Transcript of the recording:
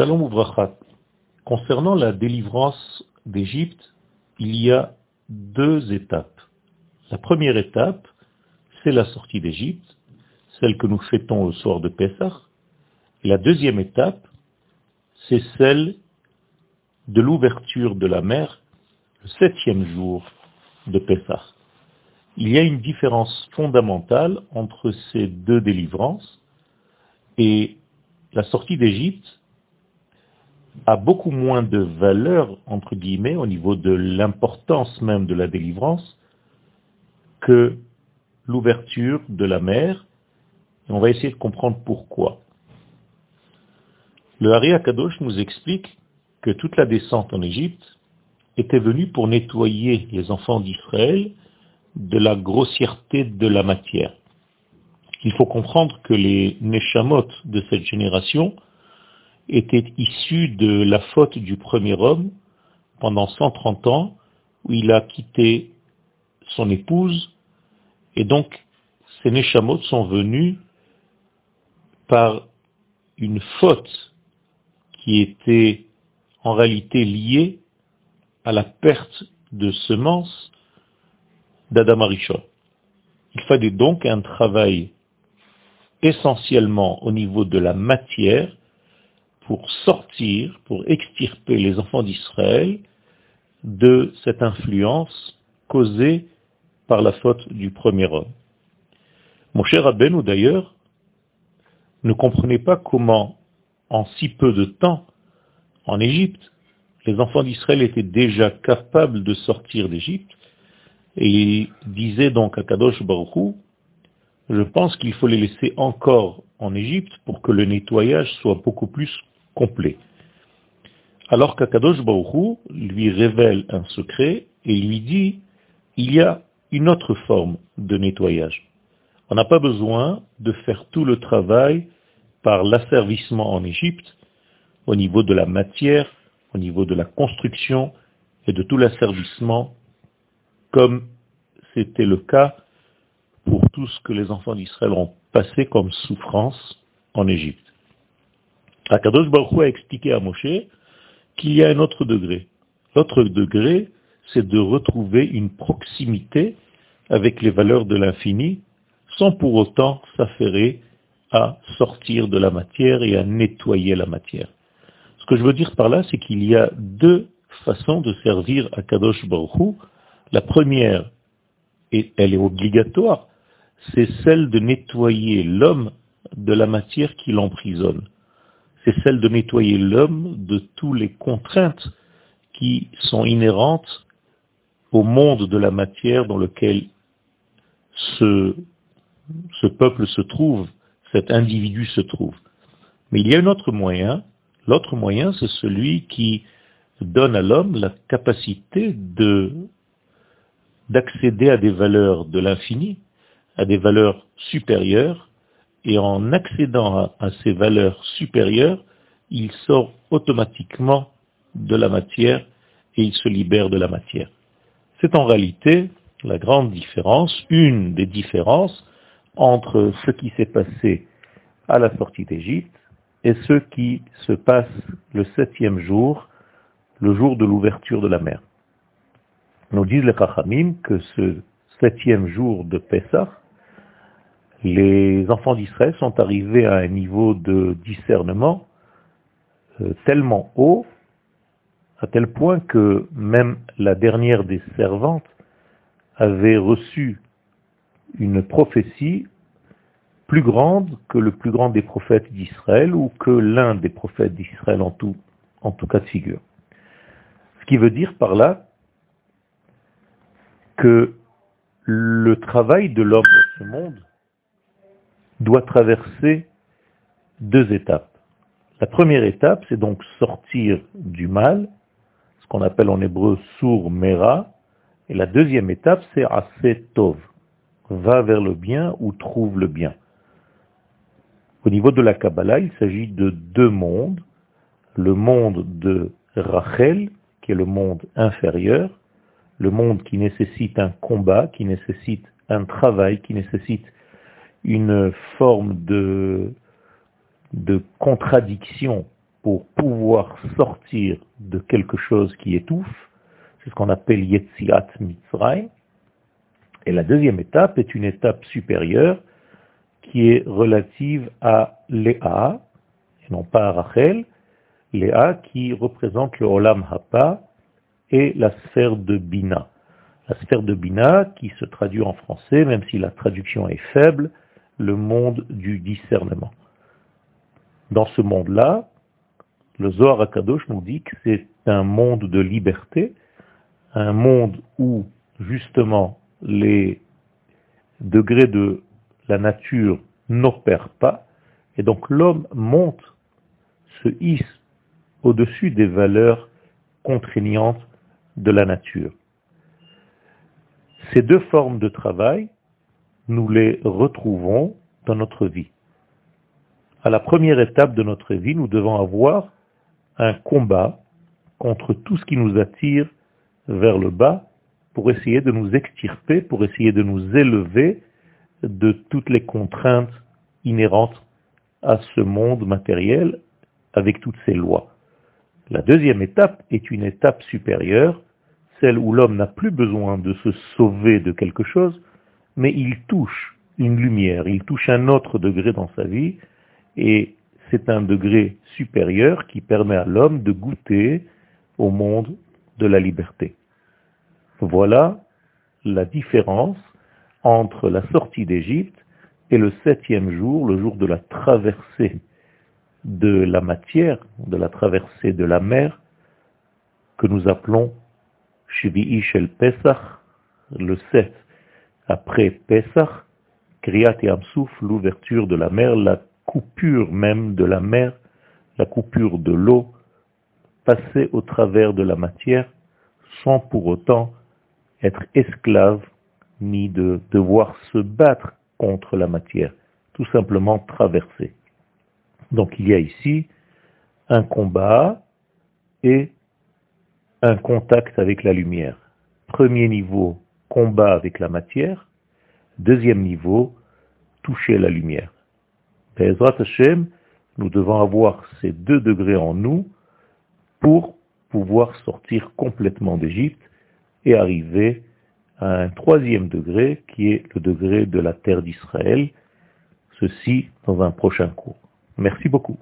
Shalom Uvrachat. Concernant la délivrance d'Égypte, il y a deux étapes. La première étape, c'est la sortie d'Égypte, celle que nous fêtons au soir de Pessah. La deuxième étape, c'est celle de l'ouverture de la mer, le septième jour de Pessah. Il y a une différence fondamentale entre ces deux délivrances et la sortie d'Égypte a beaucoup moins de valeur, entre guillemets, au niveau de l'importance même de la délivrance, que l'ouverture de la mer. On va essayer de comprendre pourquoi. Le Hari Akadosh nous explique que toute la descente en Égypte était venue pour nettoyer les enfants d'Israël de la grossièreté de la matière. Il faut comprendre que les Neshamot de cette génération était issu de la faute du premier homme pendant 130 ans, où il a quitté son épouse, et donc ces Neshamot sont venus par une faute qui était en réalité liée à la perte de semences d'Adam Arishon. Il fallait donc un travail essentiellement au niveau de la matière pour sortir, pour extirper les enfants d'Israël de cette influence causée par la faute du premier homme. Mon cher ou d'ailleurs, ne comprenait pas comment, en si peu de temps, en Égypte, les enfants d'Israël étaient déjà capables de sortir d'Égypte, et il disait donc à Kadosh Baruchou, je pense qu'il faut les laisser encore en Égypte pour que le nettoyage soit beaucoup plus Alors qu'Akadosh Baruchou lui révèle un secret et lui dit, il y a une autre forme de nettoyage. On n'a pas besoin de faire tout le travail par l'asservissement en Égypte, au niveau de la matière, au niveau de la construction et de tout l'asservissement, comme c'était le cas pour tout ce que les enfants d'Israël ont passé comme souffrance en Égypte. Akadosh Baruch a expliqué à Moshe qu'il y a un autre degré. L'autre degré, c'est de retrouver une proximité avec les valeurs de l'infini, sans pour autant s'affairer à sortir de la matière et à nettoyer la matière. Ce que je veux dire par là, c'est qu'il y a deux façons de servir à Kadosh Baruch La première, et elle est obligatoire, c'est celle de nettoyer l'homme de la matière qui l'emprisonne c'est celle de nettoyer l'homme de toutes les contraintes qui sont inhérentes au monde de la matière dans lequel ce, ce peuple se trouve, cet individu se trouve. Mais il y a un autre moyen. L'autre moyen, c'est celui qui donne à l'homme la capacité de d'accéder à des valeurs de l'infini, à des valeurs supérieures, et en accédant à, ces valeurs supérieures, il sort automatiquement de la matière et il se libère de la matière. C'est en réalité la grande différence, une des différences entre ce qui s'est passé à la sortie d'Égypte et ce qui se passe le septième jour, le jour de l'ouverture de la mer. Nous disent les Kachamim que ce septième jour de Pessah les enfants d'Israël sont arrivés à un niveau de discernement euh, tellement haut, à tel point que même la dernière des servantes avait reçu une prophétie plus grande que le plus grand des prophètes d'Israël ou que l'un des prophètes d'Israël en tout, en tout cas de figure. Ce qui veut dire par là que le travail de l'homme dans ce monde doit traverser deux étapes. La première étape, c'est donc sortir du mal, ce qu'on appelle en hébreu sour mera, et la deuxième étape, c'est assez va vers le bien ou trouve le bien. Au niveau de la Kabbalah, il s'agit de deux mondes, le monde de Rachel, qui est le monde inférieur, le monde qui nécessite un combat, qui nécessite un travail, qui nécessite une forme de, de contradiction pour pouvoir sortir de quelque chose qui étouffe. C'est ce qu'on appelle Yetziat Mitzrayim. Et la deuxième étape est une étape supérieure qui est relative à Léa, et non pas à Rachel, Léa qui représente le Olam Hapa et la sphère de Bina. La sphère de Bina qui se traduit en français, même si la traduction est faible, le monde du discernement. Dans ce monde-là, le Zohar Akadosh nous dit que c'est un monde de liberté, un monde où justement les degrés de la nature n'opèrent pas, et donc l'homme monte, se hisse au-dessus des valeurs contraignantes de la nature. Ces deux formes de travail, nous les retrouvons dans notre vie. À la première étape de notre vie, nous devons avoir un combat contre tout ce qui nous attire vers le bas pour essayer de nous extirper, pour essayer de nous élever de toutes les contraintes inhérentes à ce monde matériel avec toutes ses lois. La deuxième étape est une étape supérieure, celle où l'homme n'a plus besoin de se sauver de quelque chose, mais il touche une lumière, il touche un autre degré dans sa vie, et c'est un degré supérieur qui permet à l'homme de goûter au monde de la liberté. Voilà la différence entre la sortie d'Égypte et le septième jour, le jour de la traversée de la matière, de la traversée de la mer, que nous appelons Shvi'i Shel Pesach, le 7 après Pesach, Kriyat et Amsouf, l'ouverture de la mer, la coupure même de la mer, la coupure de l'eau, passer au travers de la matière sans pour autant être esclave ni de devoir se battre contre la matière, tout simplement traverser. Donc il y a ici un combat et un contact avec la lumière. Premier niveau, combat avec la matière. Deuxième niveau, toucher la lumière. Nous devons avoir ces deux degrés en nous pour pouvoir sortir complètement d'Égypte et arriver à un troisième degré qui est le degré de la terre d'Israël, ceci dans un prochain cours. Merci beaucoup.